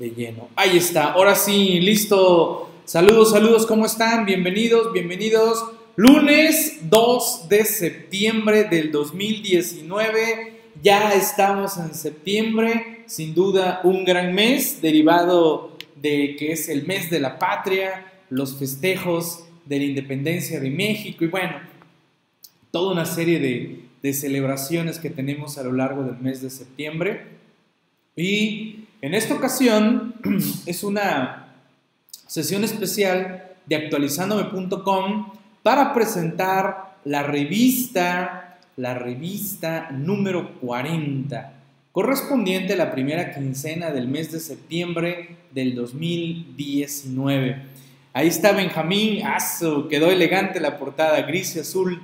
de lleno. Ahí está, ahora sí, listo. Saludos, saludos, ¿cómo están? Bienvenidos, bienvenidos. Lunes 2 de septiembre del 2019. Ya estamos en septiembre, sin duda un gran mes derivado de que es el mes de la patria, los festejos de la independencia de México y bueno, toda una serie de, de celebraciones que tenemos a lo largo del mes de septiembre. Y en esta ocasión es una sesión especial de actualizandome.com para presentar la revista, la revista número 40, correspondiente a la primera quincena del mes de septiembre del 2019. Ahí está Benjamín, quedó elegante la portada, gris y azul.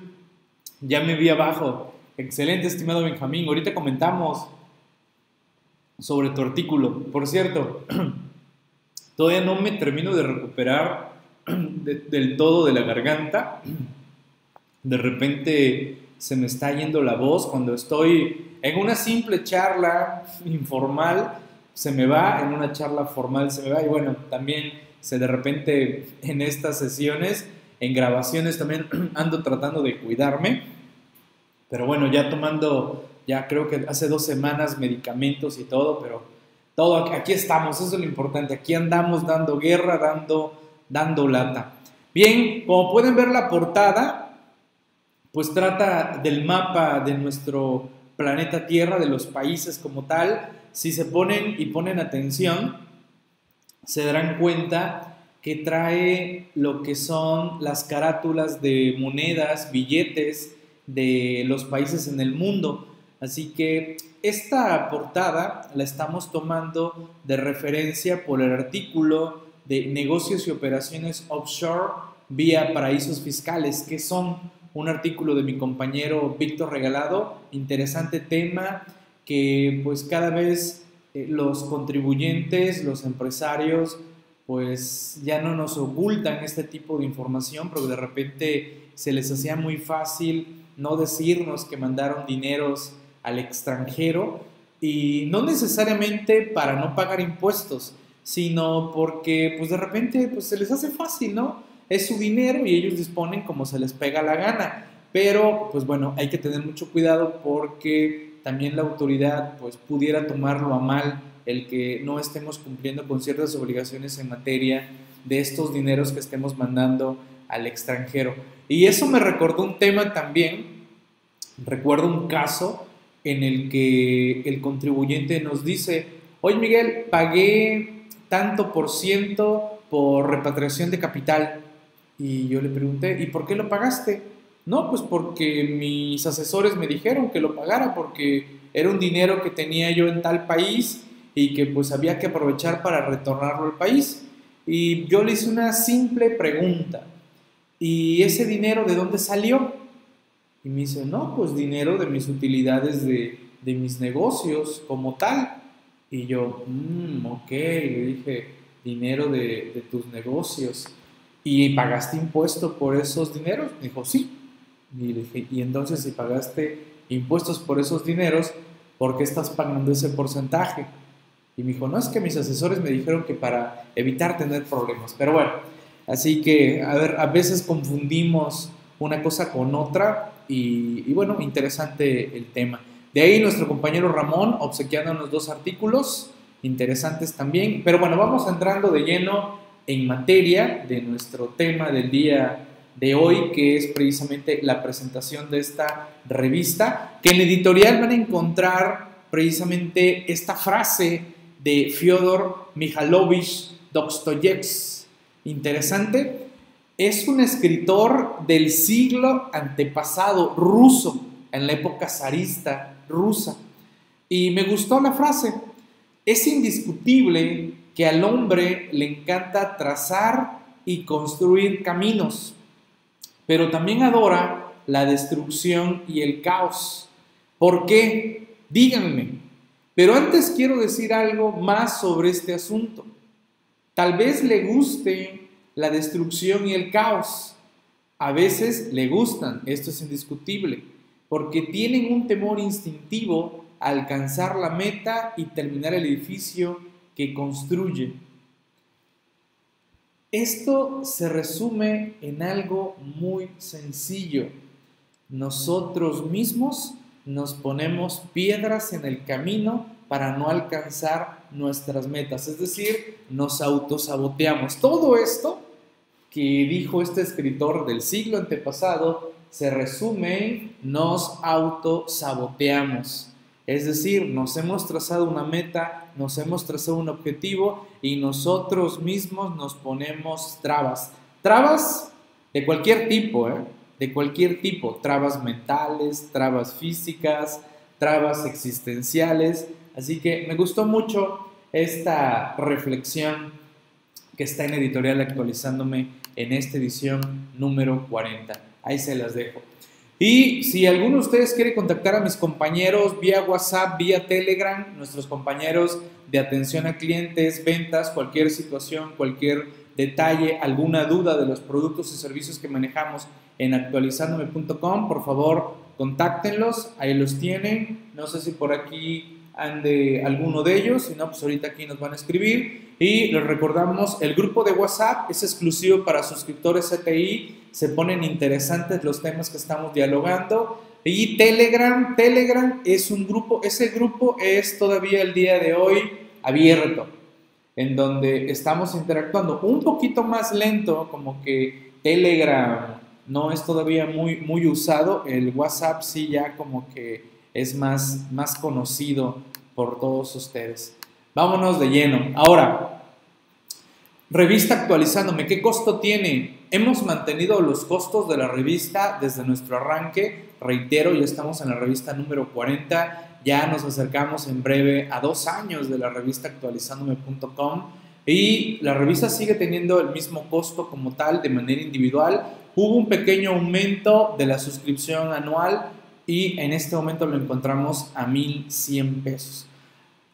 Ya me vi abajo. Excelente, estimado Benjamín. Ahorita comentamos sobre tu artículo. Por cierto, todavía no me termino de recuperar del todo de la garganta. De repente se me está yendo la voz cuando estoy en una simple charla informal, se me va, en una charla formal se me va y bueno, también se de repente en estas sesiones, en grabaciones también ando tratando de cuidarme, pero bueno, ya tomando, ya creo que hace dos semanas medicamentos y todo, pero todo, aquí estamos, eso es lo importante, aquí andamos dando guerra, dando dando lata. Bien, como pueden ver la portada, pues trata del mapa de nuestro planeta Tierra, de los países como tal. Si se ponen y ponen atención, se darán cuenta que trae lo que son las carátulas de monedas, billetes de los países en el mundo. Así que esta portada la estamos tomando de referencia por el artículo de negocios y operaciones offshore vía paraísos fiscales, que son un artículo de mi compañero Víctor Regalado, interesante tema que pues cada vez eh, los contribuyentes, los empresarios, pues ya no nos ocultan este tipo de información, porque de repente se les hacía muy fácil no decirnos que mandaron dineros al extranjero y no necesariamente para no pagar impuestos, sino porque pues de repente pues se les hace fácil, ¿no? Es su dinero y ellos disponen como se les pega la gana. Pero pues bueno, hay que tener mucho cuidado porque también la autoridad pues pudiera tomarlo a mal el que no estemos cumpliendo con ciertas obligaciones en materia de estos dineros que estemos mandando al extranjero. Y eso me recordó un tema también, recuerdo un caso en el que el contribuyente nos dice, oye Miguel, pagué tanto por ciento por repatriación de capital. Y yo le pregunté, ¿y por qué lo pagaste? No, pues porque mis asesores me dijeron que lo pagara porque era un dinero que tenía yo en tal país y que pues había que aprovechar para retornarlo al país. Y yo le hice una simple pregunta. ¿Y ese dinero de dónde salió? Y me dice, no, pues dinero de mis utilidades de, de mis negocios como tal. Y yo, mmm, ok, le dije, dinero de, tus negocios. ¿Y pagaste impuesto por esos dineros? Dijo, sí. Y le dije, y entonces si pagaste impuestos por esos dineros, ¿por qué estás pagando ese porcentaje? Y me dijo, no, es que mis asesores me dijeron que para evitar tener problemas. Pero bueno, así que, a ver, a veces confundimos una cosa con otra y, y bueno, interesante el tema. De ahí nuestro compañero Ramón obsequiándonos dos artículos interesantes también. Pero bueno, vamos entrando de lleno en materia de nuestro tema del día de hoy, que es precisamente la presentación de esta revista, que en editorial van a encontrar precisamente esta frase de Fyodor Mikhailovich Dostoyevsky. Interesante. Es un escritor del siglo antepasado ruso, en la época zarista, rusa. Y me gustó la frase. Es indiscutible que al hombre le encanta trazar y construir caminos, pero también adora la destrucción y el caos. ¿Por qué? Díganme. Pero antes quiero decir algo más sobre este asunto. Tal vez le guste la destrucción y el caos. A veces le gustan, esto es indiscutible porque tienen un temor instintivo a alcanzar la meta y terminar el edificio que construye. Esto se resume en algo muy sencillo. Nosotros mismos nos ponemos piedras en el camino para no alcanzar nuestras metas, es decir, nos autosaboteamos. Todo esto que dijo este escritor del siglo antepasado se resume en nos autosaboteamos. Es decir, nos hemos trazado una meta, nos hemos trazado un objetivo y nosotros mismos nos ponemos trabas. Trabas de cualquier tipo, ¿eh? de cualquier tipo. Trabas mentales, trabas físicas, trabas existenciales. Así que me gustó mucho esta reflexión que está en editorial actualizándome en esta edición número 40. Ahí se las dejo. Y si alguno de ustedes quiere contactar a mis compañeros vía WhatsApp, vía Telegram, nuestros compañeros de atención a clientes, ventas, cualquier situación, cualquier detalle, alguna duda de los productos y servicios que manejamos en actualizandome.com, por favor, contáctenlos, ahí los tienen. No sé si por aquí ande alguno de ellos, si no, pues ahorita aquí nos van a escribir. Y les recordamos, el grupo de WhatsApp es exclusivo para suscriptores CTI, se ponen interesantes los temas que estamos dialogando. Y Telegram, Telegram es un grupo, ese grupo es todavía el día de hoy abierto, en donde estamos interactuando un poquito más lento, como que Telegram no es todavía muy, muy usado, el WhatsApp sí ya como que es más, más conocido por todos ustedes. Vámonos de lleno. Ahora, revista actualizándome, ¿qué costo tiene? Hemos mantenido los costos de la revista desde nuestro arranque. Reitero, ya estamos en la revista número 40. Ya nos acercamos en breve a dos años de la revista actualizándome.com. Y la revista sigue teniendo el mismo costo como tal de manera individual. Hubo un pequeño aumento de la suscripción anual y en este momento lo encontramos a 1100 pesos.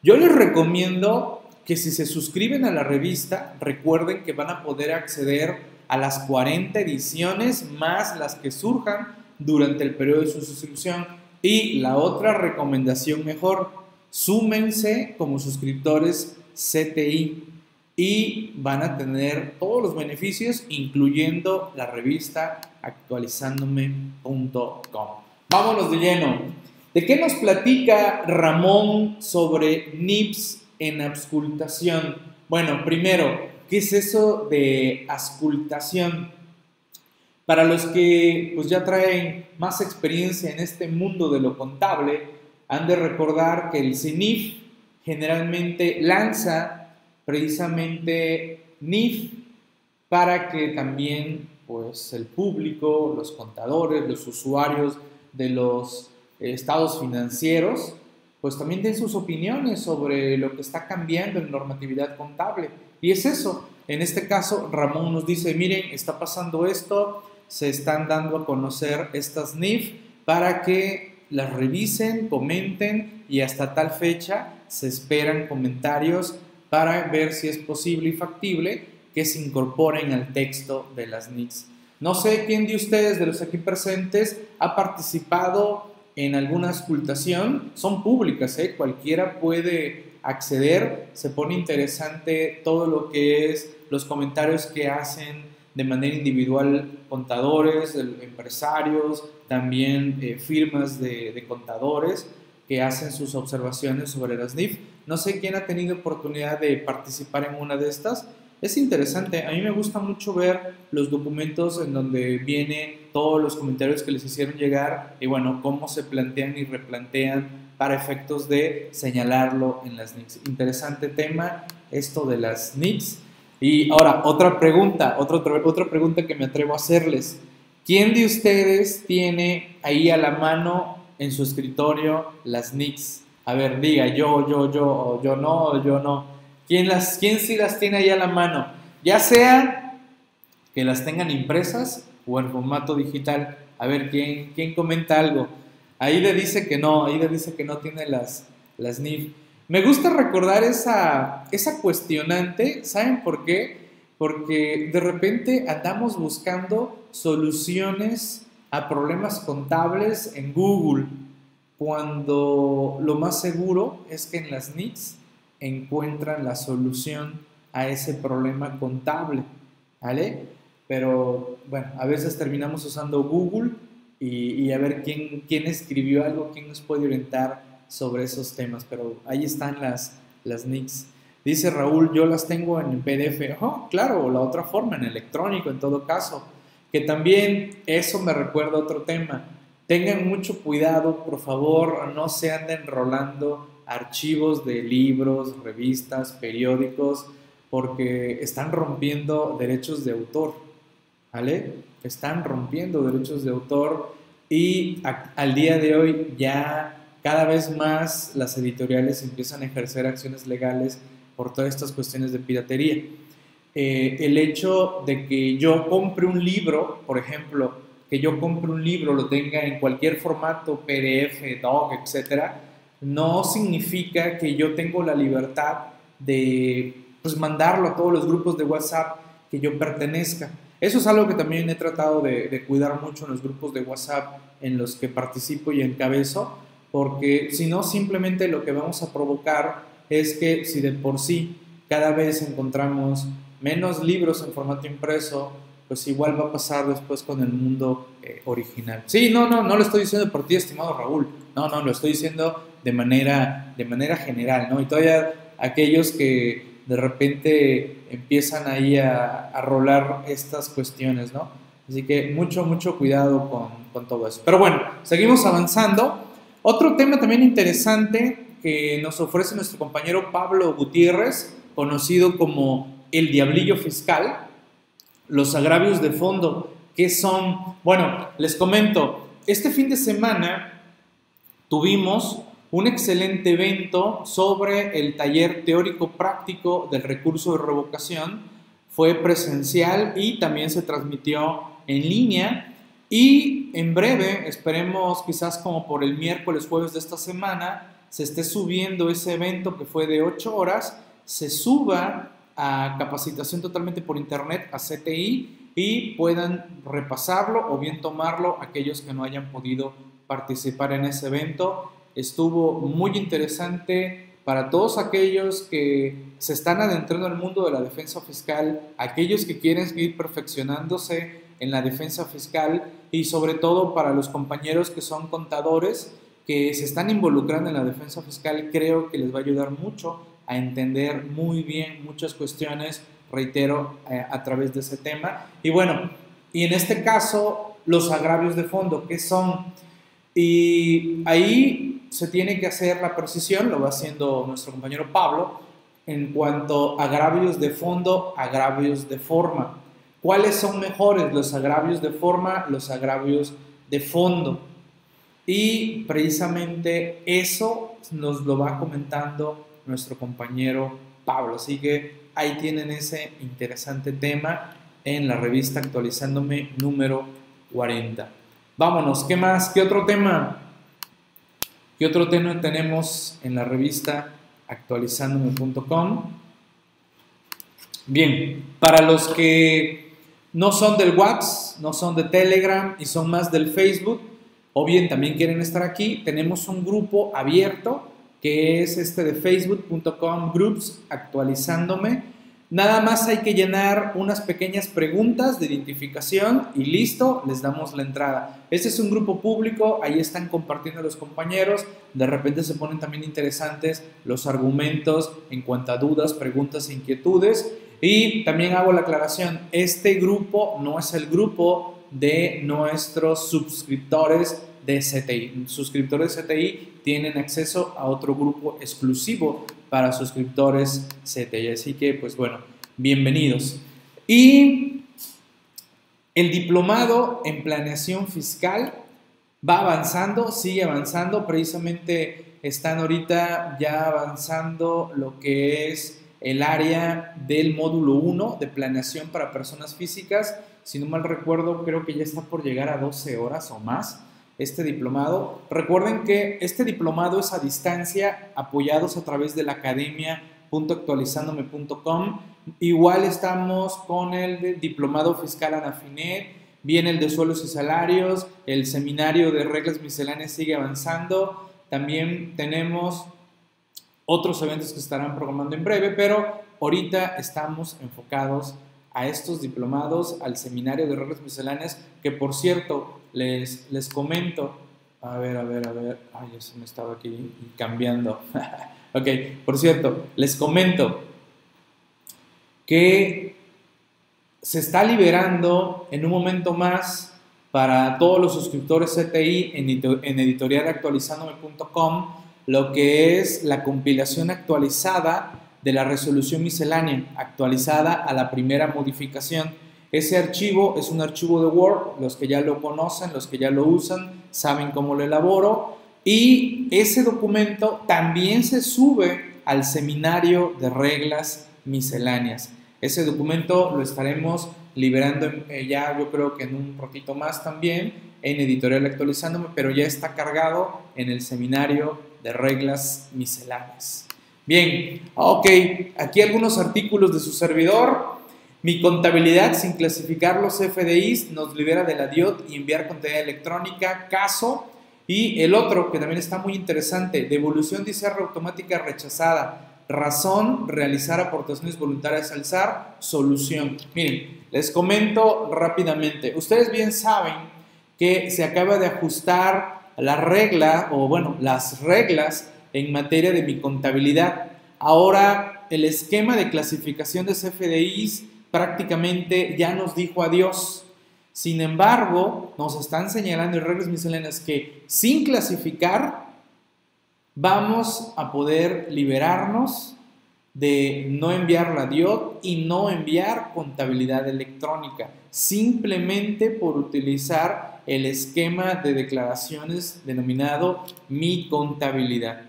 Yo les recomiendo que si se suscriben a la revista, recuerden que van a poder acceder a las 40 ediciones más las que surjan durante el periodo de su suscripción. Y la otra recomendación mejor, súmense como suscriptores CTI y van a tener todos los beneficios, incluyendo la revista actualizándome.com. Vámonos de lleno. ¿De qué nos platica Ramón sobre NIPS en auscultación? Bueno, primero, ¿qué es eso de auscultación? Para los que pues, ya traen más experiencia en este mundo de lo contable, han de recordar que el CINIF generalmente lanza precisamente NIF para que también pues, el público, los contadores, los usuarios de los estados financieros, pues también den sus opiniones sobre lo que está cambiando en normatividad contable. Y es eso. En este caso, Ramón nos dice, miren, está pasando esto, se están dando a conocer estas NIF para que las revisen, comenten y hasta tal fecha se esperan comentarios para ver si es posible y factible que se incorporen al texto de las NIFs. No sé quién de ustedes, de los aquí presentes, ha participado en alguna escultación. Son públicas, ¿eh? cualquiera puede acceder. Se pone interesante todo lo que es los comentarios que hacen de manera individual contadores, empresarios, también eh, firmas de, de, contadores que hacen sus observaciones sobre las NIF. No sé quién ha tenido oportunidad de participar en una de estas, es interesante. A mí me gusta mucho ver los documentos en donde vienen todos los comentarios que les hicieron llegar y bueno, cómo se plantean y replantean para efectos de señalarlo en las NICs. Interesante tema esto de las NICs. Y ahora, otra pregunta, otra, otra pregunta que me atrevo a hacerles. ¿Quién de ustedes tiene ahí a la mano en su escritorio las NICs? A ver, diga yo, yo, yo, yo no, yo no. ¿Quién, las, ¿Quién sí las tiene ahí a la mano? Ya sea que las tengan impresas o en formato digital. A ver, ¿quién, quién comenta algo? Ahí le dice que no, ahí le dice que no tiene las, las NIF. Me gusta recordar esa, esa cuestionante, ¿saben por qué? Porque de repente andamos buscando soluciones a problemas contables en Google, cuando lo más seguro es que en las NICs encuentran la solución a ese problema contable, ¿vale? Pero bueno, a veces terminamos usando Google y, a ver quién, quién escribió algo, quién nos puede orientar sobre esos temas, pero ahí están las, las nicks. Dice Raúl, yo las tengo en PDF. Oh, claro, la otra forma, en electrónico en todo caso. Que también eso me recuerda otro tema. Tengan mucho cuidado, por favor, no se anden rolando archivos de libros, revistas, periódicos, porque están rompiendo derechos de autor, ¿vale? Están rompiendo derechos de autor y al día de hoy ya cada vez más las editoriales empiezan a ejercer acciones legales por todas estas cuestiones de piratería. Eh, el hecho de que yo compre un libro, por ejemplo, que yo compre un libro, lo tenga en cualquier formato, PDF, DOC, etcétera, no significa que yo tengo la libertad de pues, mandarlo a todos los grupos de WhatsApp que yo pertenezca. Eso es algo que también he tratado de, cuidar mucho en los grupos de WhatsApp en los que participo y encabezo, porque si no, simplemente lo que vamos a provocar es que si de por sí cada vez encontramos menos libros en formato impreso, pues igual va a pasar después con el mundo eh, original. Sí, no, no, no lo estoy diciendo por ti, estimado Raúl. No, no, lo estoy diciendo de manera, de manera general, ¿no? Y todavía aquellos que de repente empiezan ahí a, a rolar estas cuestiones, ¿no? Así que mucho, mucho cuidado con, con todo eso. Pero bueno, seguimos avanzando. Otro tema también interesante que nos ofrece nuestro compañero Pablo Gutiérrez, conocido como el Diablillo Fiscal, los agravios de fondo, que son, bueno, les comento, este fin de semana tuvimos un excelente evento sobre el taller teórico práctico del recurso de revocación. Fue presencial y también se transmitió en línea. Y en breve, esperemos quizás como por el miércoles, jueves de esta semana, se esté subiendo ese evento que fue de 8 horas, se suba a capacitación totalmente por internet a CTI y puedan repasarlo o bien tomarlo aquellos que no hayan podido participar en ese evento. Estuvo muy interesante para todos aquellos que se están adentrando en el mundo de la defensa fiscal, aquellos que quieren seguir perfeccionándose en la defensa fiscal y sobre todo para los compañeros que son contadores que se están involucrando en la defensa fiscal, creo que les va a ayudar mucho a entender muy bien muchas cuestiones, reitero, eh, a través de ese tema. Y bueno, y en este caso, los agravios de fondo, ¿qué son? Y ahí se tiene que hacer la precisión, lo va haciendo nuestro compañero Pablo, en cuanto a agravios de fondo, agravios de forma. ¿Cuáles son mejores, los agravios de forma, los agravios de fondo? Y precisamente eso nos lo va comentando nuestro compañero Pablo. Así que ahí tienen ese interesante tema en la revista Actualizándome número 40. Vámonos, ¿qué más? ¿Qué otro tema? ¿Qué otro tema tenemos en la revista actualizándome.com? Bien, para los que no son del WhatsApp, no son de Telegram y son más del Facebook, o bien también quieren estar aquí, tenemos un grupo abierto que es este de facebook.com groups actualizándome. Nada más hay que llenar unas pequeñas preguntas de identificación y listo, les damos la entrada. Este es un grupo público, ahí están compartiendo los compañeros, de repente se ponen también interesantes los argumentos en cuanto a dudas, preguntas e inquietudes. Y también hago la aclaración, este grupo no es el grupo de nuestros suscriptores de CTI. Suscriptores de CTI tienen acceso a otro grupo exclusivo para suscriptores CTI. Así que, pues bueno, bienvenidos. Y el diplomado en planeación fiscal va avanzando, sigue avanzando. Precisamente están ahorita ya avanzando lo que es el área del módulo 1 de planeación para personas físicas si no mal recuerdo, creo que ya está por llegar a 12 horas o más este diplomado. Recuerden que este diplomado es a distancia, apoyados a través de la academia.actualizandome.com. Igual estamos con el diplomado fiscal Anafinet, viene el de suelos y salarios, el seminario de reglas misceláneas sigue avanzando. También tenemos otros eventos que estarán programando en breve, pero ahorita estamos enfocados a estos diplomados, al seminario de reglas misceláneas, que por cierto, les, les comento, a ver, a ver, a ver, ay, eso me estaba aquí cambiando. ok, por cierto, les comento que se está liberando en un momento más para todos los suscriptores CTI en, en editorialactualizandome.com lo que es la compilación actualizada de la resolución miscelánea, actualizada a la primera modificación. Ese archivo es un archivo de Word, los que ya lo conocen, los que ya lo usan, saben cómo lo elaboro, y ese documento también se sube al seminario de reglas misceláneas. Ese documento lo estaremos liberando eh, ya yo creo que en un ratito más también en editorial actualizándome, pero ya está cargado en el seminario de reglas misceláneas. Bien, ok, aquí algunos artículos de su servidor. Mi contabilidad sin clasificar los FDIs nos libera de la DIOT y enviar contabilidad electrónica, caso. Y el otro, que también está muy interesante, devolución de ICR automática rechazada. Razón, realizar aportaciones voluntarias al SAR. Solución. Miren, les comento rápidamente. Ustedes bien saben que se acaba de ajustar la regla, o bueno, las reglas en materia de mi contabilidad. Ahora el esquema de clasificación de CFDIs prácticamente ya nos dijo adiós. Sin embargo, nos están señalando en reglas misceláneas que sin clasificar vamos a poder liberarnos de no enviar la DIOT y no enviar contabilidad electrónica, simplemente por utilizar el esquema de declaraciones denominado mi contabilidad.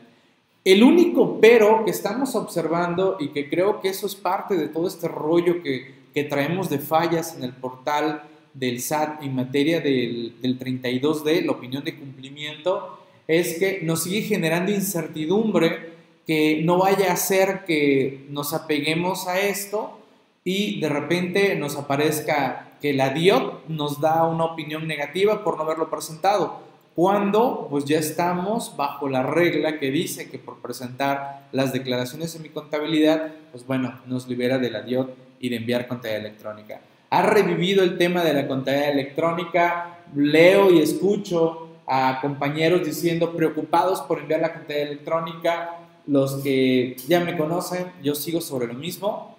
El único pero que estamos observando y que creo que eso es parte de todo este rollo que, traemos de fallas en el portal del SAT en materia del, del 32D, la opinión de cumplimiento, es que nos sigue generando incertidumbre que no vaya a ser que nos apeguemos a esto y de repente nos aparezca que la DIOT nos da una opinión negativa por no haberlo presentado cuando pues ya estamos bajo la regla que dice que por presentar las declaraciones en mi contabilidad, pues bueno, nos libera de la DIOT y de enviar contabilidad electrónica. Ha revivido el tema de la contabilidad electrónica, leo y escucho a compañeros diciendo preocupados por enviar la contabilidad electrónica, los que ya me conocen, yo sigo sobre lo mismo,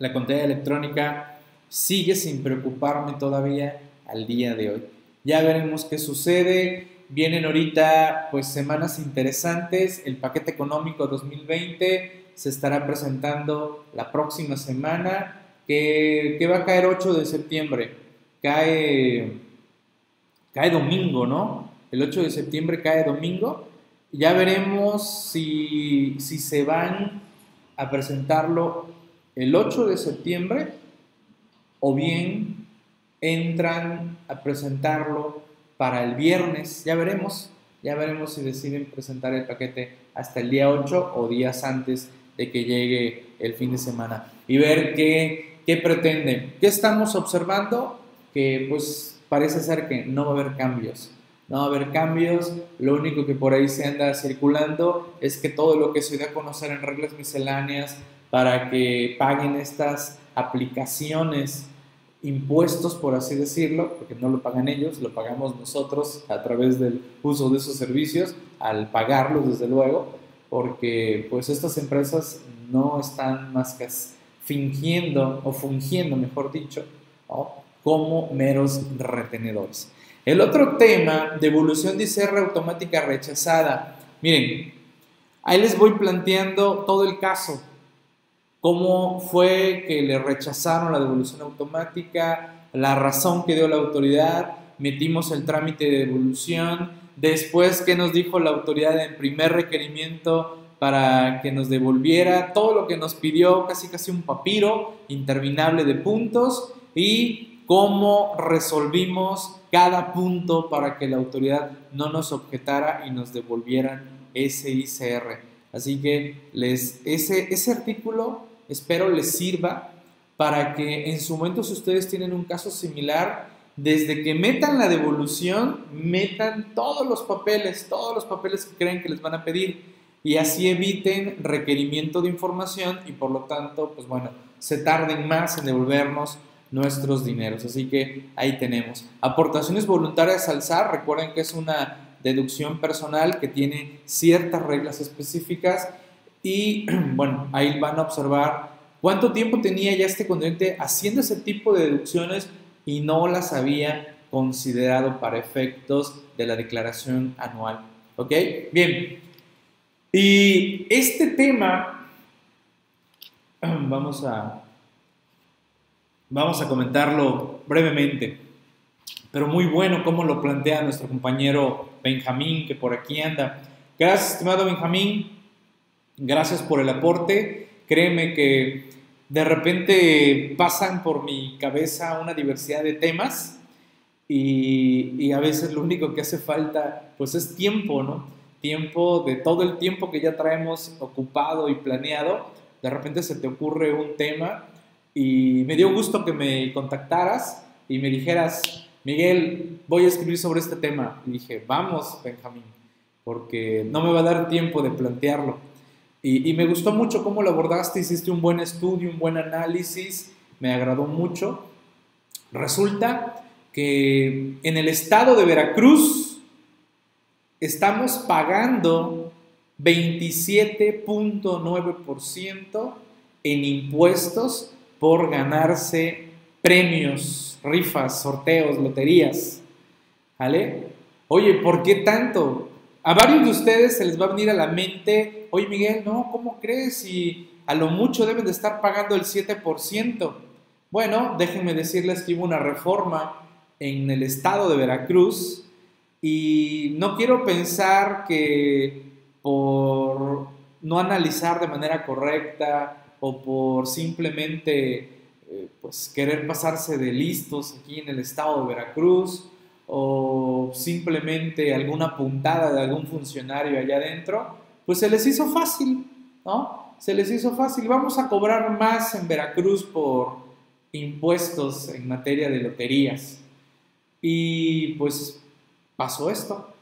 la contabilidad electrónica sigue sin preocuparme todavía al día de hoy. Ya veremos qué sucede. Vienen ahorita pues semanas interesantes. El paquete económico 2020 se estará presentando la próxima semana, que, va a caer 8 de septiembre. Cae, cae domingo, ¿no? El 8 de septiembre cae domingo. Ya veremos si, si se van a presentarlo el 8 de septiembre o bien entran a presentarlo para el viernes. Ya veremos, ya veremos si deciden presentar el paquete hasta el día 8 o días antes de que llegue el fin de semana y ver qué, qué pretenden. ¿Qué estamos observando? Que pues parece ser que no va a haber cambios. No va a haber cambios, lo único que por ahí se anda circulando es que todo lo que se da a conocer en reglas misceláneas para que paguen estas aplicaciones impuestos, por así decirlo, porque no lo pagan ellos, lo pagamos nosotros a través del uso de esos servicios, al pagarlos desde luego, porque pues estas empresas no están más que fingiendo o fungiendo, mejor dicho, como meros retenedores. El otro tema, devolución de ICR automática rechazada. Miren, ahí les voy planteando todo el caso. Cómo fue que le rechazaron la devolución automática, la razón que dio la autoridad, metimos el trámite de devolución, después qué nos dijo la autoridad en primer requerimiento para que nos devolviera todo lo que nos pidió, casi casi un papiro interminable de puntos y cómo resolvimos cada punto para que la autoridad no nos objetara y nos devolvieran ese ICR. Así que les, ese, ese artículo espero les sirva para que en su momento si ustedes tienen un caso similar, desde que metan la devolución, metan todos los papeles, todos los papeles que creen que les van a pedir. y así eviten requerimiento de información y por lo tanto, pues bueno, se tarden más en devolvernos nuestros dineros. Así que ahí tenemos. Aportaciones voluntarias al SAR, recuerden que es una deducción personal que tiene ciertas reglas específicas y bueno, ahí van a observar cuánto tiempo tenía ya este contribuyente haciendo ese tipo de deducciones y no las había considerado para efectos de la declaración anual. ¿Ok? Bien. Y este tema, vamos a, vamos a comentarlo brevemente, pero muy bueno como lo plantea nuestro compañero Benjamín, que por aquí anda. Gracias, estimado Benjamín. Gracias por el aporte. Créeme que de repente pasan por mi cabeza una diversidad de temas y, a veces lo único que hace falta pues es tiempo, ¿no? Tiempo de todo el tiempo que ya traemos ocupado y planeado, de repente se te ocurre un tema y me dio gusto que me contactaras y me dijeras, Miguel, voy a escribir sobre este tema. Y dije, vamos, Benjamín, porque no me va a dar tiempo de plantearlo. Y, me gustó mucho cómo lo abordaste, hiciste un buen estudio, un buen análisis, me agradó mucho. Resulta que en el estado de Veracruz estamos pagando 27.9% en impuestos por ganarse premios rifas, sorteos, loterías. ¿Vale? Oye, ¿por qué tanto? A varios de ustedes se les va a venir a la mente, oye Miguel, no, ¿cómo crees? Si a lo mucho deben de estar pagando el 7%. Bueno, déjenme decirles que hubo una reforma en el estado de Veracruz y no quiero pensar que por no analizar de manera correcta o por simplemente eh, pues querer pasarse de listos aquí en el estado de Veracruz o simplemente alguna puntada de algún funcionario allá adentro, pues se les hizo fácil, ¿no? Se les hizo fácil. Vamos a cobrar más en Veracruz por impuestos en materia de loterías. Y pues pasó esto.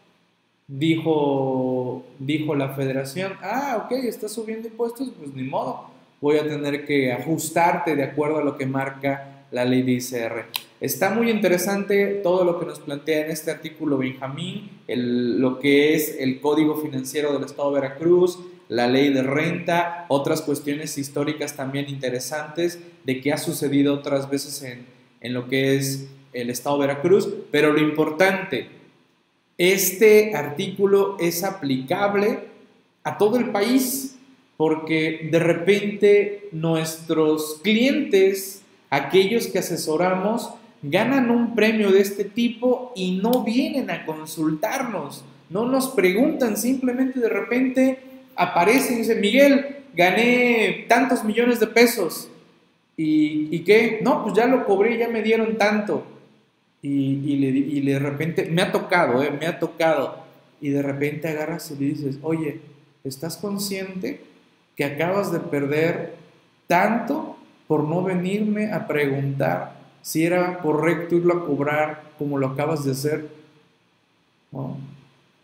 Dijo, dijo la federación, ah, ok, está subiendo impuestos, pues ni modo voy a tener que ajustarte de acuerdo a lo que marca la ley de ICR. Está muy interesante todo lo que nos plantea en este artículo Benjamín, lo que es el Código Financiero del Estado de Veracruz, la ley de renta, otras cuestiones históricas también interesantes de qué ha sucedido otras veces en, en lo que es el Estado de Veracruz, pero lo importante, este artículo es aplicable a todo el país, porque de repente nuestros clientes, aquellos que asesoramos, ganan un premio de este tipo y no vienen a consultarnos, no nos preguntan, simplemente de repente aparecen y dicen, Miguel, gané tantos millones de pesos. ¿Y, qué? No, pues ya lo cobré, ya me dieron tanto. Y, y, de repente, me ha tocado, eh, me ha tocado. Y de repente agarras y le dices, oye, ¿estás consciente que acabas de perder tanto por no venirme a preguntar si era correcto irlo a cobrar como lo acabas de hacer.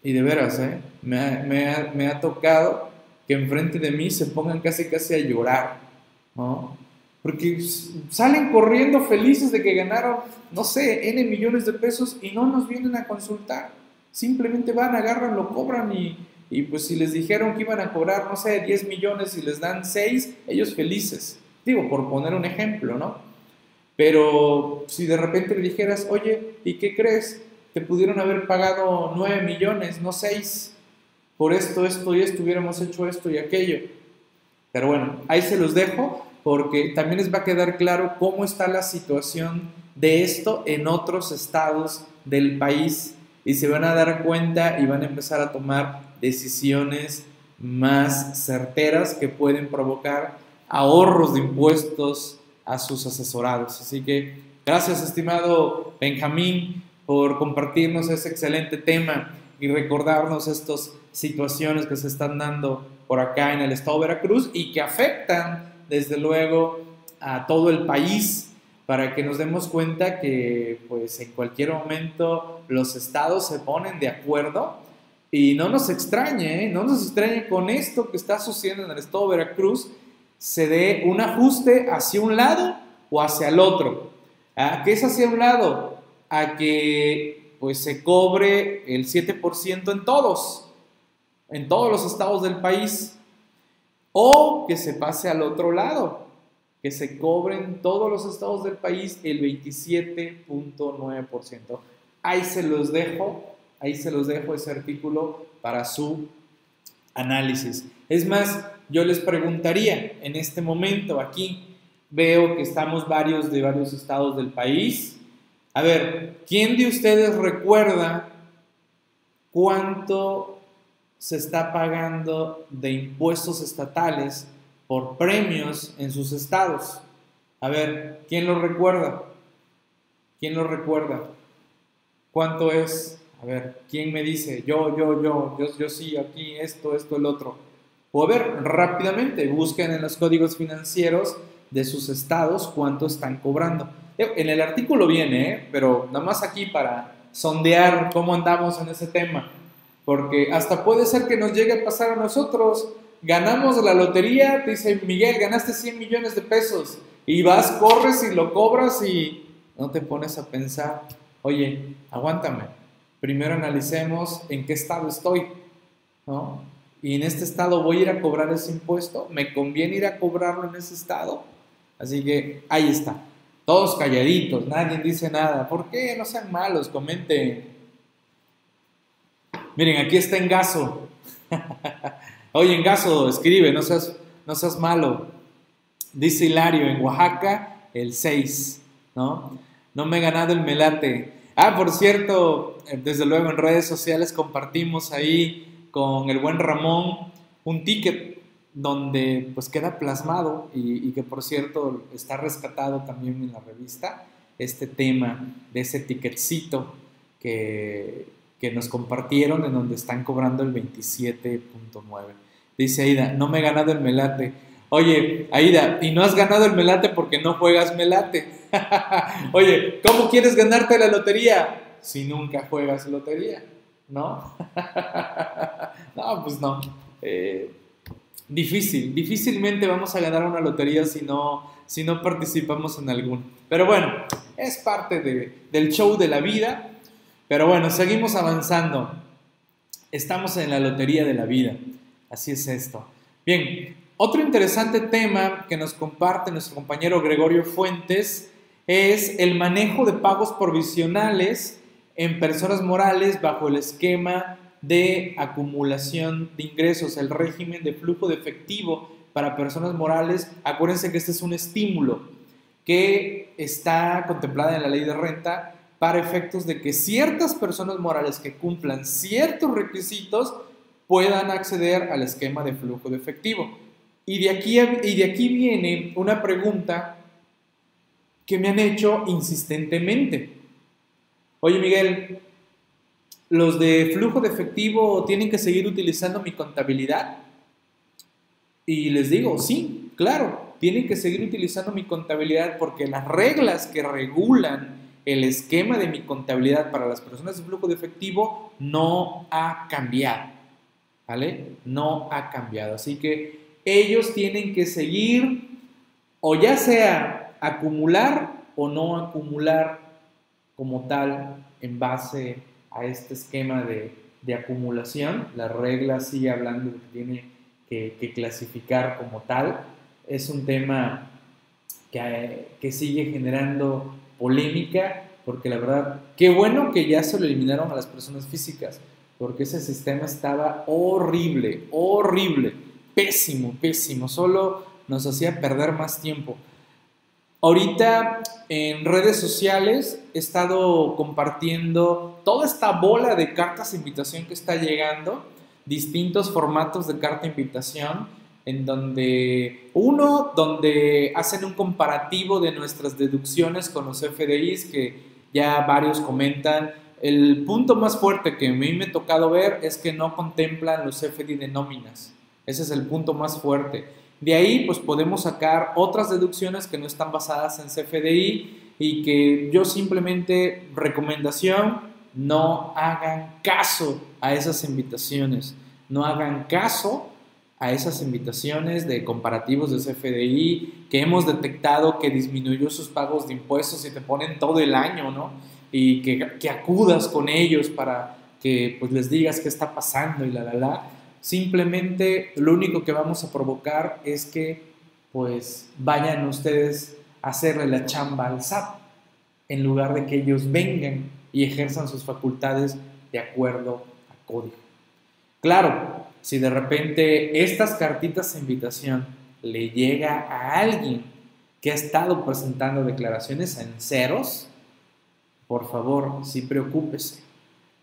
Y de veras, ¿eh? me, ha, tocado que enfrente de mí se pongan casi casi a llorar. Porque salen corriendo felices de que ganaron, no sé, N millones de pesos y no nos vienen a consultar. Simplemente van, agarran, lo cobran y, y pues si les dijeron que iban a cobrar, no sé, 10 millones y les dan 6, ellos felices. Digo, por poner un ejemplo, ¿no? Pero si de repente le dijeras, oye, ¿y qué crees? Te pudieron haber pagado 9 millones, no 6, por esto, esto y esto, hubiéramos hecho esto y aquello. Pero bueno, ahí se los dejo porque también les va a quedar claro cómo está la situación de esto en otros estados del país y se van a dar cuenta y van a empezar a tomar decisiones más certeras que pueden provocar ahorros de impuestos a sus asesorados. Así que gracias estimado Benjamín por compartirnos ese excelente tema y recordarnos estas situaciones que se están dando por acá en el estado de Veracruz y que afectan desde luego a todo el país para que nos demos cuenta que pues en cualquier momento los estados se ponen de acuerdo Y no nos extrañe, ¿eh? no nos extrañe con esto que está sucediendo en el estado de Veracruz, se dé un ajuste hacia un lado o hacia el otro. ¿A qué es hacia un lado? A que pues se cobre el 7% en todos, en todos los estados del país. O que se pase al otro lado, que se cobre en todos los estados del país el 27.9%. Ahí se los dejo Ahí se los dejo ese artículo para su análisis. Es más, yo les preguntaría en este momento aquí, veo que estamos varios de varios estados del país. A ver, ¿quién de ustedes recuerda cuánto se está pagando de impuestos estatales por premios en sus estados? A ver, ¿quién lo recuerda? ¿Quién lo recuerda? ¿Cuánto es? A ver, ¿quién me dice? Yo, yo, yo, yo, yo sí, aquí, esto, esto, el otro. O a ver, rápidamente, busquen en los códigos financieros de sus estados cuánto están cobrando. Eh, en el artículo viene, ¿eh? pero nada más aquí para sondear cómo andamos en ese tema. Porque hasta puede ser que nos llegue a pasar a nosotros. Ganamos la lotería, te dice Miguel, ganaste 100 millones de pesos. Y vas, corres y lo cobras y no te pones a pensar, oye, aguántame primero analicemos en qué estado estoy, ¿no? Y en este estado voy a ir a cobrar ese impuesto, me conviene ir a cobrarlo en ese estado. Así que ahí está, todos calladitos, nadie dice nada. ¿Por qué? No sean malos, comenten. Miren, aquí está Engaso. Oye, Engaso, escribe, no seas, no seas malo. Dice Hilario, en Oaxaca, el 6, ¿no? No me he ganado el melate. Ah, por cierto, eh, desde luego en redes sociales compartimos ahí con el buen Ramón un ticket donde pues queda plasmado y, que por cierto está rescatado también en la revista este tema de ese ticketcito que, que nos compartieron en donde están cobrando el 27.9. Dice Aida, no me he ganado el melate. Oye, Aida, y no has ganado el melate porque no juegas melate. Oye, ¿cómo quieres ganarte la lotería si nunca juegas lotería? ¿No? no, pues no. Eh, difícil, difícilmente vamos a ganar una lotería si no, si no participamos en algún. Pero bueno, es parte del show de la vida. Pero bueno, seguimos avanzando. Estamos en la lotería de la vida. Así es esto. Bien, otro interesante tema que nos comparte nuestro compañero Gregorio Fuentes es el manejo de pagos provisionales en personas morales bajo el esquema de acumulación de ingresos, el régimen de flujo de efectivo para personas morales. Acuérdense que este es un estímulo que está contemplada en la ley de renta para efectos de que ciertas personas morales que cumplan ciertos requisitos puedan acceder al esquema de flujo de efectivo. Y de aquí, y de aquí viene una pregunta que me han hecho insistentemente. Oye Miguel, ¿los de flujo de efectivo tienen que seguir utilizando mi contabilidad? Y les digo, sí, claro, tienen que seguir utilizando mi contabilidad porque las reglas que regulan el esquema de mi contabilidad para las personas de flujo de efectivo no ha cambiado. ¿Vale? No ha cambiado. Así que ellos tienen que seguir o ya sea acumular o no acumular como tal en base a este esquema de, acumulación. La regla sigue hablando de que tiene que, clasificar como tal. Es un tema que, que sigue generando polémica porque la verdad, qué bueno que ya se lo eliminaron a las personas físicas, porque ese sistema estaba horrible, horrible, pésimo, pésimo, solo nos hacía perder más tiempo. Ahorita en redes sociales he estado compartiendo toda esta bola de cartas de invitación que está llegando, distintos formatos de carta de invitación, en donde uno, donde hacen un comparativo de nuestras deducciones con los FDIs, que ya varios comentan. El punto más fuerte que a mí me ha tocado ver es que no contemplan los FDI de nóminas. Ese es el punto más fuerte. De ahí, pues podemos sacar otras deducciones que no están basadas en CFDI y que yo simplemente, recomendación, no hagan caso a esas invitaciones, no hagan caso a esas invitaciones de comparativos de CFDI que hemos detectado que disminuyó sus pagos de impuestos y te ponen todo el año, ¿no? Y que, que acudas con ellos para que pues les digas qué está pasando y la, la, la. Simplemente lo único que vamos a provocar es que pues vayan ustedes a hacerle la chamba al SAT en lugar de que ellos vengan y ejerzan sus facultades de acuerdo a código. Claro, si de repente estas cartitas de invitación le llega a alguien que ha estado presentando declaraciones en ceros, por favor, sí preocúpese,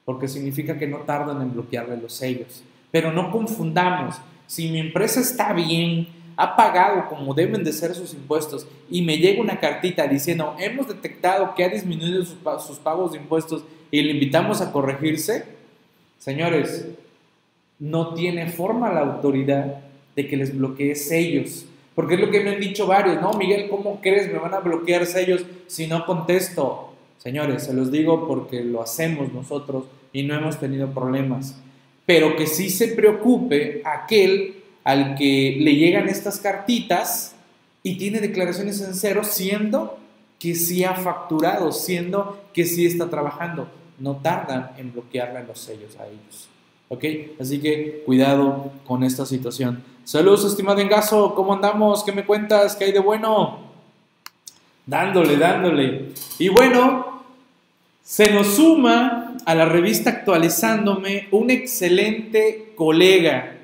porque significa que no tardan en bloquearle los sellos. Pero no confundamos, si mi empresa está bien, ha pagado como deben de ser sus impuestos y me llega una cartita diciendo, hemos detectado que ha disminuido sus, pagos de impuestos y le invitamos a corregirse, señores, no tiene forma la autoridad de que les bloquee sellos. Porque es lo que me han dicho varios, no, Miguel, ¿cómo crees? Me van a bloquear sellos si no contesto. Señores, se los digo porque lo hacemos nosotros y no hemos tenido problemas. Pero que sí se preocupe aquel al que le llegan estas cartitas y tiene declaraciones en cero, siendo que sí ha facturado, siendo que sí está trabajando. No tardan en bloquearle los sellos a ellos. ¿Ok? Así que cuidado con esta situación. Saludos, estimado Engaso, ¿cómo andamos? ¿Qué me cuentas? ¿Qué hay de bueno? Dándole, dándole. Y bueno, se nos suma a la revista actualizándome un excelente colega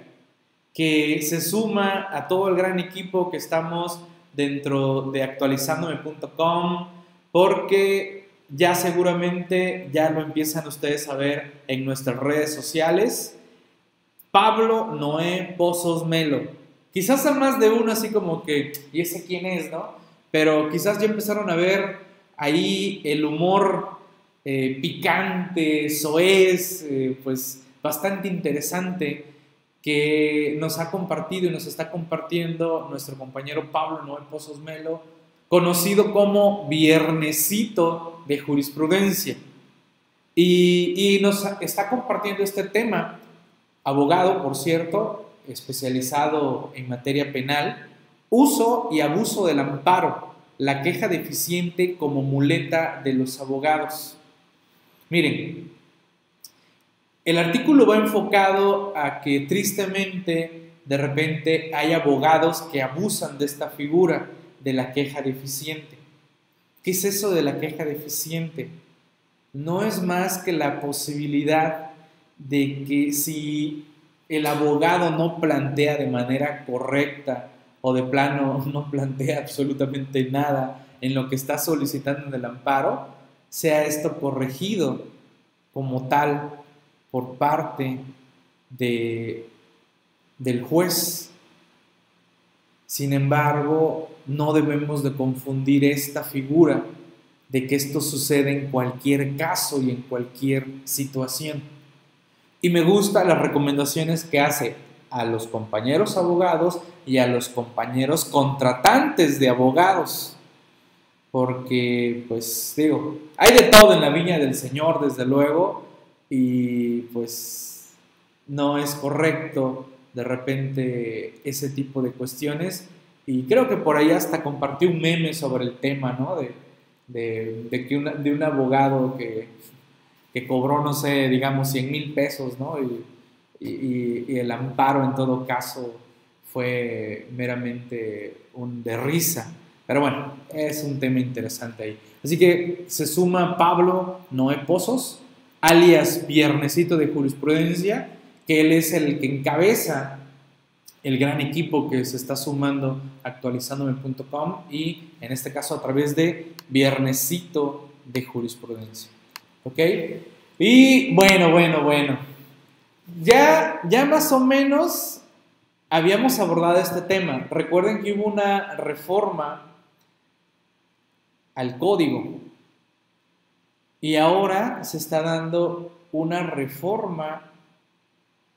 que se suma a todo el gran equipo que estamos dentro de actualizándome.com porque ya seguramente ya lo empiezan ustedes a ver en nuestras redes sociales. Pablo Noé Pozos Melo. Quizás a más de uno así como que, ¿y ese quién es, no? Pero quizás ya empezaron a ver ahí el humor eh, picante, soez, eh, pues bastante interesante que nos ha compartido y nos está compartiendo nuestro compañero Pablo Noé Pozos Melo conocido como Viernesito de Jurisprudencia. Y, nos está compartiendo este tema, abogado, por cierto, especializado en materia penal, uso y abuso del amparo, la queja deficiente como muleta de los abogados. Miren, el artículo va enfocado a que tristemente de repente hay abogados que abusan de esta figura de la queja deficiente. ¿Qué es eso de la queja deficiente? No es más que la posibilidad de que si el abogado no plantea de manera correcta o de plano no plantea absolutamente nada en lo que está solicitando en el amparo, sea esto corregido como tal por parte de, del juez. Sin embargo, no debemos de confundir esta figura de que esto sucede en cualquier caso y en cualquier situación. Y me gustan las recomendaciones que hace a los compañeros abogados y a los compañeros contratantes de abogados. Porque, pues digo, hay de todo en la viña del Señor, desde luego, y pues no es correcto de repente ese tipo de cuestiones y creo que por ahí hasta compartí un meme sobre el tema, ¿no? De, que un abogado que, cobró, no sé, digamos, 100 mil pesos, ¿no? Y, el amparo en todo caso fue meramente un de risa. Pero bueno, es un tema interesante ahí. Así que se suma Pablo Noé Pozos, alias Viernesito de Jurisprudencia, que él es el que encabeza el gran equipo que se está sumando actualizandome.com y en este caso a través de Viernesito de Jurisprudencia. ¿Ok? Y bueno, bueno, bueno. Ya, ya más o menos habíamos abordado este tema. Recuerden que hubo una reforma al código y ahora se está dando una reforma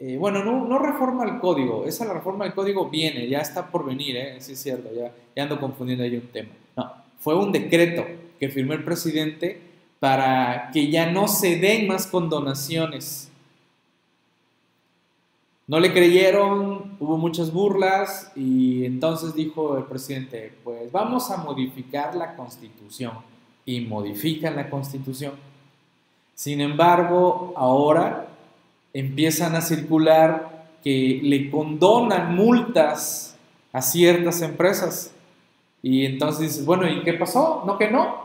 eh, bueno, no, reforma el código, esa la reforma del código viene, ya está por venir, ¿eh? sí es cierto, ya, ando confundiendo ahí un tema. No, fue un decreto que firmó el presidente para que ya no se den más condonaciones. No le creyeron, hubo muchas burlas y entonces dijo el presidente, pues vamos a modificar la constitución y modifican la constitución. Sin embargo, ahora empiezan a circular que le condonan multas a ciertas empresas. Y entonces dices, bueno, ¿y qué pasó? ¿No que no?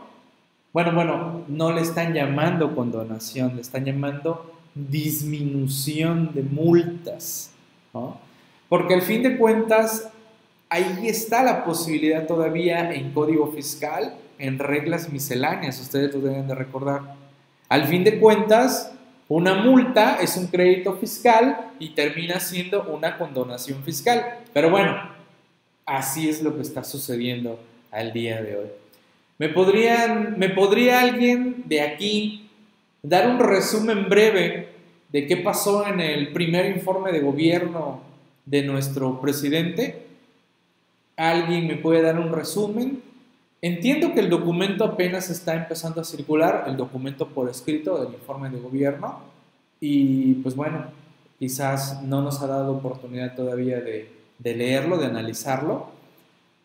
Bueno, bueno, no le están llamando condonación, le están llamando disminución de multas. Porque al fin de cuentas, ahí está la posibilidad todavía en código fiscal, en reglas misceláneas, ustedes lo deben de recordar. Al fin de cuentas, una multa es un crédito fiscal y termina siendo una condonación fiscal. Pero bueno, así es lo que está sucediendo al día de hoy. ¿Me, podrían, ¿Me podría alguien de aquí dar un resumen breve de qué pasó en el primer informe de gobierno de nuestro presidente? ¿Alguien me puede dar un resumen? Entiendo que el documento apenas está empezando a circular, el documento por escrito del informe de gobierno, y pues bueno, quizás no nos ha dado oportunidad todavía de, leerlo, de analizarlo,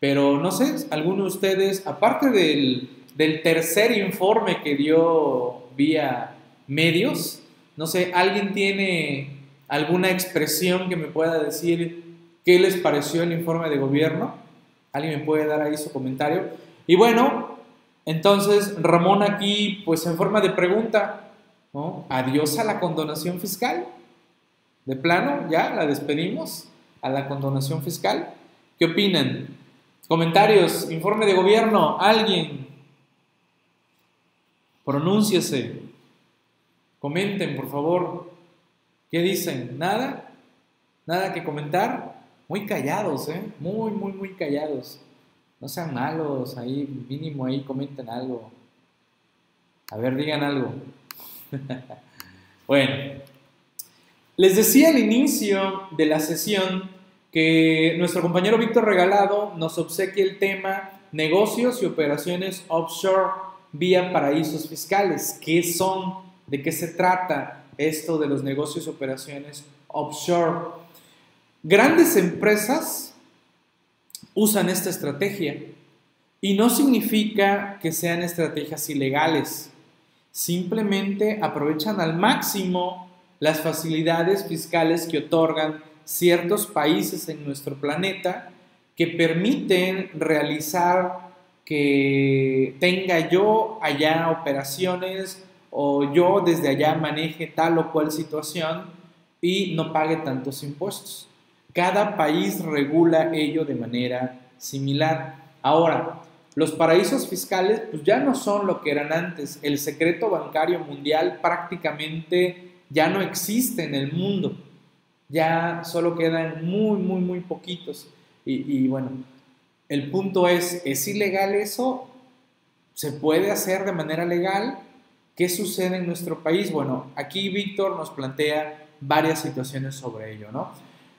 pero no sé, alguno de ustedes, aparte del tercer informe que dio vía medios, no sé, ¿alguien tiene alguna expresión que me pueda decir qué les pareció el informe de gobierno? ¿Alguien me puede dar ahí su comentario? Y bueno, entonces Ramón aquí, pues en forma de pregunta, ¿no? Adiós a la condonación fiscal. De plano, ya la despedimos a la condonación fiscal. ¿Qué opinan? Comentarios, informe de gobierno, alguien. Pronúnciese. Comenten, por favor. ¿Qué dicen? ¿Nada? ¿Nada que comentar? Muy callados, ¿eh? Muy, muy, muy callados. No sean malos, ahí mínimo ahí comenten algo. A ver, digan algo. bueno, les decía al inicio de la sesión que nuestro compañero Víctor Regalado nos obsequia el tema negocios y operaciones offshore vía paraísos fiscales. ¿Qué son? ¿De qué se trata esto de los negocios y operaciones offshore? Grandes empresas usan esta estrategia y no significa que sean estrategias ilegales. Simplemente aprovechan al máximo las facilidades fiscales que otorgan ciertos países en nuestro planeta que permiten realizar que tenga yo allá operaciones o yo desde allá maneje tal o cual situación y no pague tantos impuestos. Cada país regula ello de manera similar. Ahora, los paraísos fiscales pues ya no son lo que eran antes. El secreto bancario mundial prácticamente ya no existe en el mundo. Ya solo quedan muy, muy, muy poquitos. Y, y bueno, el punto es, ¿es ilegal eso? ¿Se puede hacer de manera legal? ¿Qué sucede en nuestro país? Bueno, aquí Víctor nos plantea varias situaciones sobre ello, ¿no?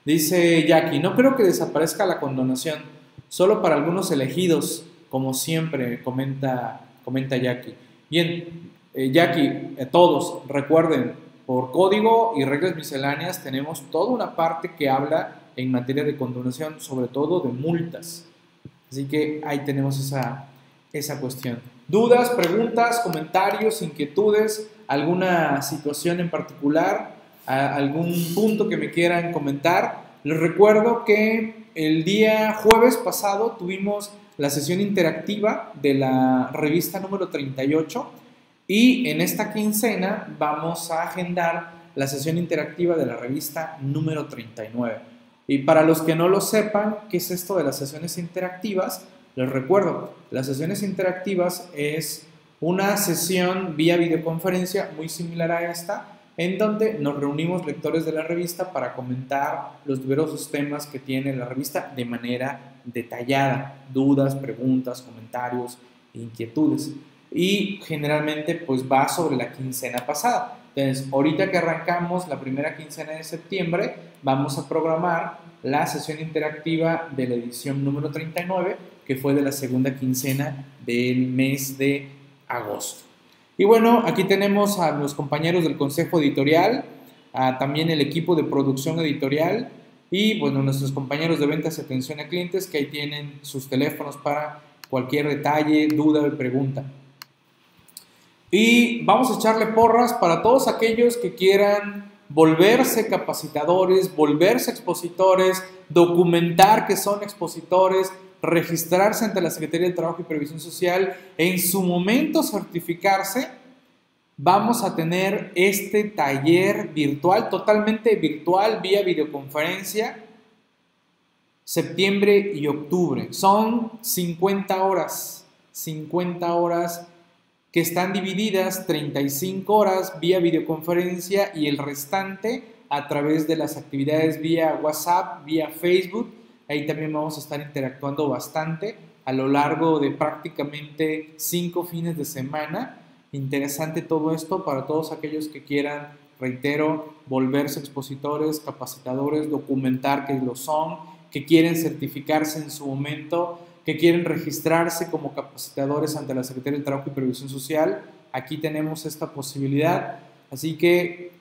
Dice Jackie, no creo que desaparezca la condonación, solo para algunos elegidos, como siempre comenta, comenta Jackie. Bien, eh, Jackie, eh, todos recuerden, por código y reglas misceláneas tenemos toda una parte que habla en materia de condonación, sobre todo de multas. Así que ahí tenemos esa, esa cuestión. ¿Dudas, preguntas, comentarios, inquietudes, alguna situación en particular, algún punto que me quieran comentar? Les recuerdo que el día jueves pasado tuvimos la sesión interactiva de la revista número 38 y en esta quincena vamos a agendar la sesión interactiva de la revista número 39. Y para los que no lo sepan, ¿qué es esto de las sesiones interactivas? Les recuerdo, las sesiones interactivas es una sesión vía videoconferencia muy similar a esta, en donde nos reunimos lectores de la revista para comentar los diversos temas que tiene la revista de manera detallada, dudas, preguntas, comentarios, inquietudes. Y generalmente pues va sobre la quincena pasada. Entonces, ahorita que arrancamos la primera quincena de septiembre, vamos a programar la sesión interactiva de la edición número 39 que fue de la segunda quincena del mes de agosto. Y bueno, aquí tenemos a los compañeros del consejo editorial, también el equipo de producción editorial y bueno, nuestros compañeros de ventas y atención a clientes que ahí tienen sus teléfonos para cualquier detalle, duda o pregunta. Y vamos a echarle porras para todos aquellos que quieran volverse capacitadores, volverse expositores, documentar que son expositores, registrarse ante la Secretaría de Trabajo y Previsión Social, en su momento certificarse, vamos a tener este taller virtual, totalmente virtual, vía videoconferencia, septiembre y octubre. Son 50 horas, 50 horas que están divididas 35 horas vía videoconferencia y el restante a través de las actividades vía WhatsApp, vía Facebook. Ahí también vamos a estar interactuando bastante a lo largo de prácticamente cinco fines de semana. Interesante todo esto para todos aquellos que quieran, reitero, volverse expositores, capacitadores, documentar que lo son, que quieren certificarse en su momento que quieren registrarse como capacitadores ante la Secretaría de Trabajo y Previsión Social, aquí tenemos esta posibilidad. Así que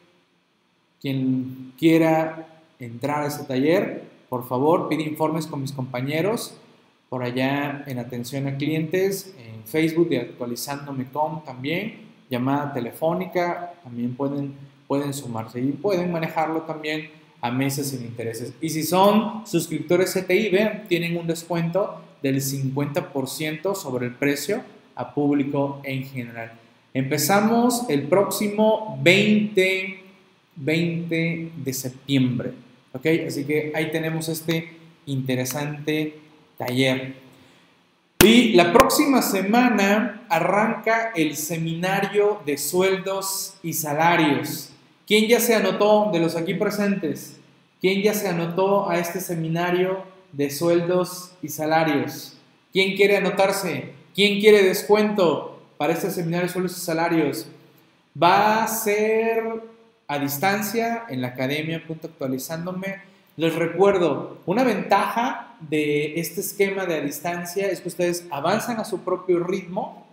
quien quiera entrar a ese taller, por favor, pide informes con mis compañeros por allá en atención a clientes, en Facebook de actualizándome.com también, llamada telefónica, también pueden, pueden sumarse y pueden manejarlo también a meses sin intereses. Y si son suscriptores CTI, vean, tienen un descuento del 50% sobre el precio a público en general. Empezamos el próximo 20, 20 de septiembre. Así que ahí tenemos este interesante taller. Y la próxima semana arranca el seminario de sueldos y salarios. ¿Quién ya se anotó de los aquí presentes? ¿Quién ya se anotó a este seminario de sueldos y salarios. ¿Quién quiere anotarse? ¿Quién quiere descuento para este seminario de sueldos y salarios? Va a ser a distancia en la academia, actualizándome. Les recuerdo, una ventaja de este esquema de a distancia es que ustedes avanzan a su propio ritmo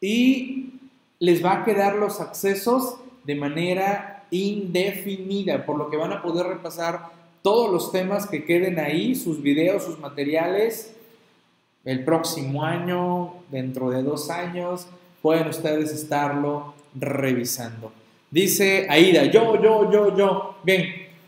y les va a quedar los accesos de manera indefinida, por lo que van a poder repasar todos los temas que queden ahí, sus videos, sus materiales, el próximo año, dentro de dos años, pueden ustedes estarlo revisando. Dice Aida, yo, yo, yo, yo. Bien,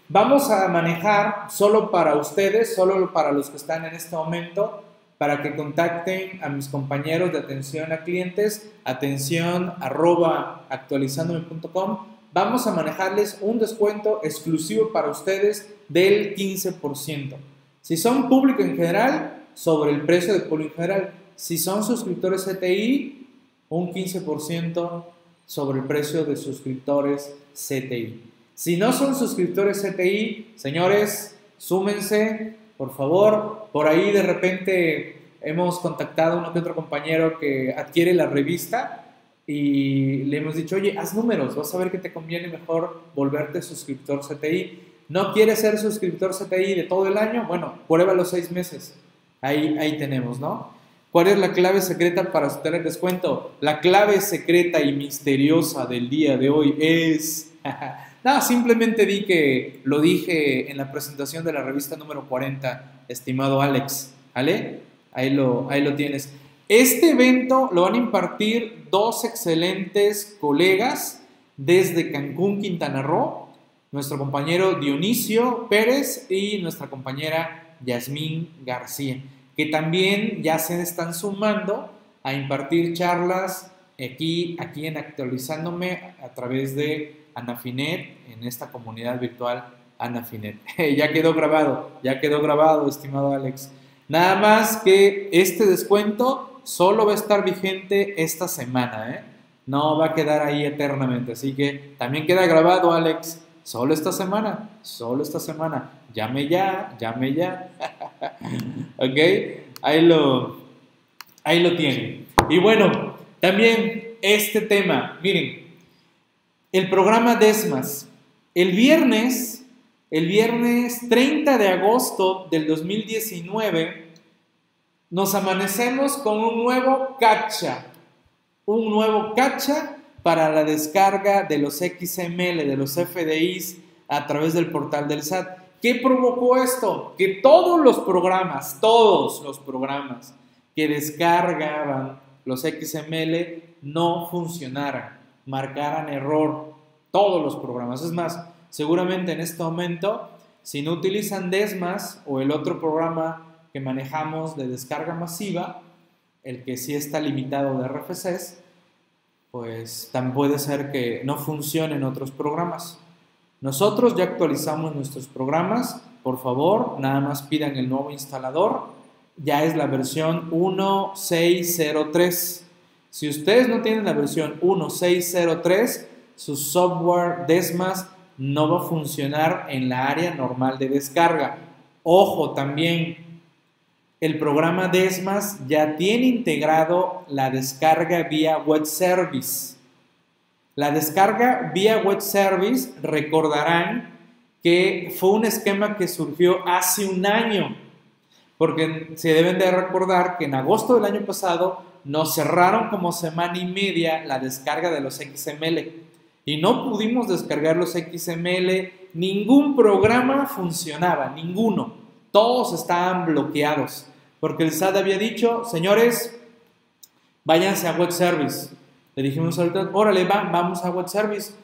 vamos a manejar solo para ustedes, solo para los que están en este momento, para que contacten a mis compañeros de atención a clientes, atención arroba actualizandome.com vamos a manejarles un descuento exclusivo para ustedes del 15%. Si son público en general, sobre el precio de público en general. Si son suscriptores CTI, un 15% sobre el precio de suscriptores CTI. Si no son suscriptores CTI, señores, súmense, por favor. Por ahí de repente hemos contactado a uno que otro compañero que adquiere la revista y le hemos dicho, oye, haz números, vas a ver que te conviene mejor volverte suscriptor CTI. ¿No quieres ser suscriptor CTI de todo el año? Bueno, prueba los seis meses. Ahí, ahí tenemos, ¿no? ¿Cuál es la clave secreta para obtener descuento? La clave secreta y misteriosa del día de hoy es... no, simplemente di que lo dije en la presentación de la revista número 40, estimado Alex. ¿Vale? Ahí lo, ahí lo tienes. Este evento lo van a impartir dos excelentes colegas desde Cancún, Quintana Roo, nuestro compañero Dionisio Pérez y nuestra compañera Yasmín García, que también ya se están sumando a impartir charlas aquí, aquí en Actualizándome a través de Anafinet, en esta comunidad virtual Anafinet. ya quedó grabado, ya quedó grabado, estimado Alex. Nada más que este descuento solo va a estar vigente esta semana, ¿eh? No va a quedar ahí eternamente. Así que también queda grabado, Alex. Solo esta semana, solo esta semana. Llame ya, llame ya. ¿Ok? Ahí lo, ahí lo tienen. Y bueno, también este tema, miren, el programa Desmas. El viernes, el viernes 30 de agosto del 2019, nos amanecemos con un nuevo cacha. un nuevo cacha para la descarga de los XML, de los FDIs a través del portal del SAT. ¿Qué provocó esto? Que todos los programas, todos los programas que descargaban los XML no funcionaran, marcaran error, todos los programas. Es más, seguramente en este momento, si no utilizan Desmas o el otro programa que manejamos de descarga masiva, el que sí está limitado de RFCs, pues también puede ser que no funcionen otros programas. Nosotros ya actualizamos nuestros programas, por favor, nada más pidan el nuevo instalador, ya es la versión 1603. Si ustedes no tienen la versión 1603, su software Desmas no va a funcionar en la área normal de descarga. Ojo también, el programa Desmas ya tiene integrado la descarga vía web service. La descarga vía web service, recordarán que fue un esquema que surgió hace un año, porque se deben de recordar que en agosto del año pasado nos cerraron como semana y media la descarga de los XML y no pudimos descargar los XML, ningún programa funcionaba, ninguno, todos estaban bloqueados, porque el SAT había dicho, señores, váyanse a web service. Le dijimos ahorita, órale, va, vamos a web service.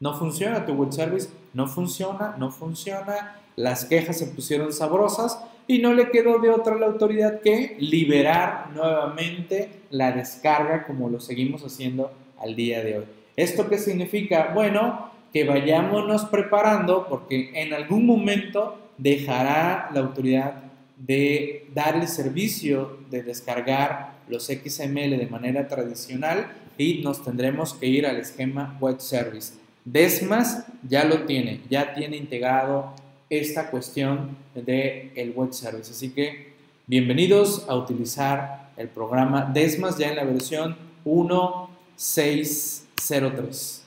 No funciona tu web service, no funciona, no funciona. Las quejas se pusieron sabrosas y no le quedó de otra la autoridad que liberar nuevamente la descarga como lo seguimos haciendo al día de hoy. ¿Esto qué significa? Bueno, que vayámonos preparando porque en algún momento dejará la autoridad de dar el servicio de descargar los XML de manera tradicional y nos tendremos que ir al esquema web service. Desmas ya lo tiene, ya tiene integrado esta cuestión de el web service. Así que bienvenidos a utilizar el programa Desmas ya en la versión 1.603.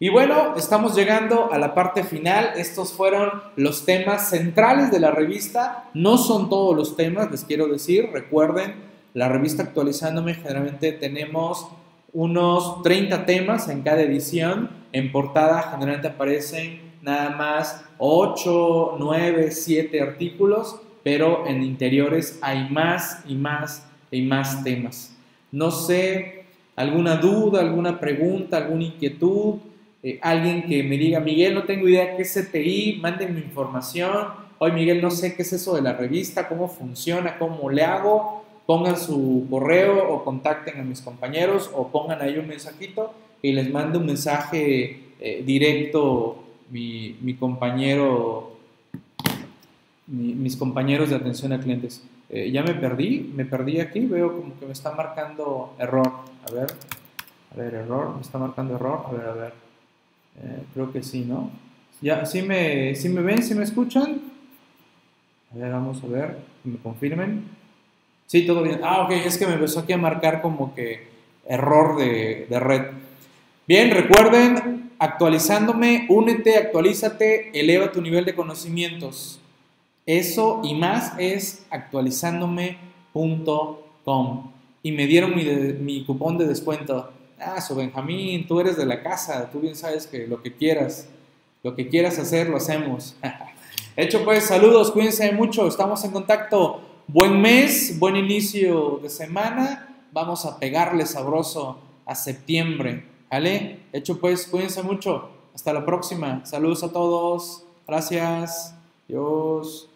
Y bueno, estamos llegando a la parte final. Estos fueron los temas centrales de la revista. No son todos los temas, les quiero decir. Recuerden, la revista actualizándome generalmente tenemos unos 30 temas en cada edición. En portada generalmente aparecen nada más 8, 9, 7 artículos, pero en interiores hay más y más y más temas. No sé, alguna duda, alguna pregunta, alguna inquietud, eh, alguien que me diga, Miguel, no tengo idea qué es CTI, mándenme información. Hoy, Miguel, no sé qué es eso de la revista, cómo funciona, cómo le hago pongan su correo o contacten a mis compañeros o pongan ahí un mensajito y les mando un mensaje eh, directo mi, mi compañero, mis compañeros de atención a clientes. Eh, ya me perdí, me perdí aquí, veo como que me está marcando error. A ver, a ver, error, me está marcando error. A ver, a ver. Eh, creo que sí, ¿no? Ya, ¿sí me, ¿sí me ven? ¿Sí me escuchan? A ver, vamos a ver, que me confirmen. Sí, todo bien. Ah, ok, es que me empezó aquí a marcar como que error de, red. Bien, recuerden, actualizándome, únete, actualízate, eleva tu nivel de conocimientos. Eso y más es actualizándome.com. Y me dieron mi, mi cupón de descuento. Ah, so Benjamín, tú eres de la casa, tú bien sabes que lo que quieras, lo que quieras hacer, lo hacemos. Hecho pues, saludos, cuídense mucho, estamos en contacto. Buen mes, buen inicio de semana. Vamos a pegarle sabroso a septiembre. ¿Vale? Hecho pues, cuídense mucho. Hasta la próxima. Saludos a todos. Gracias. Dios.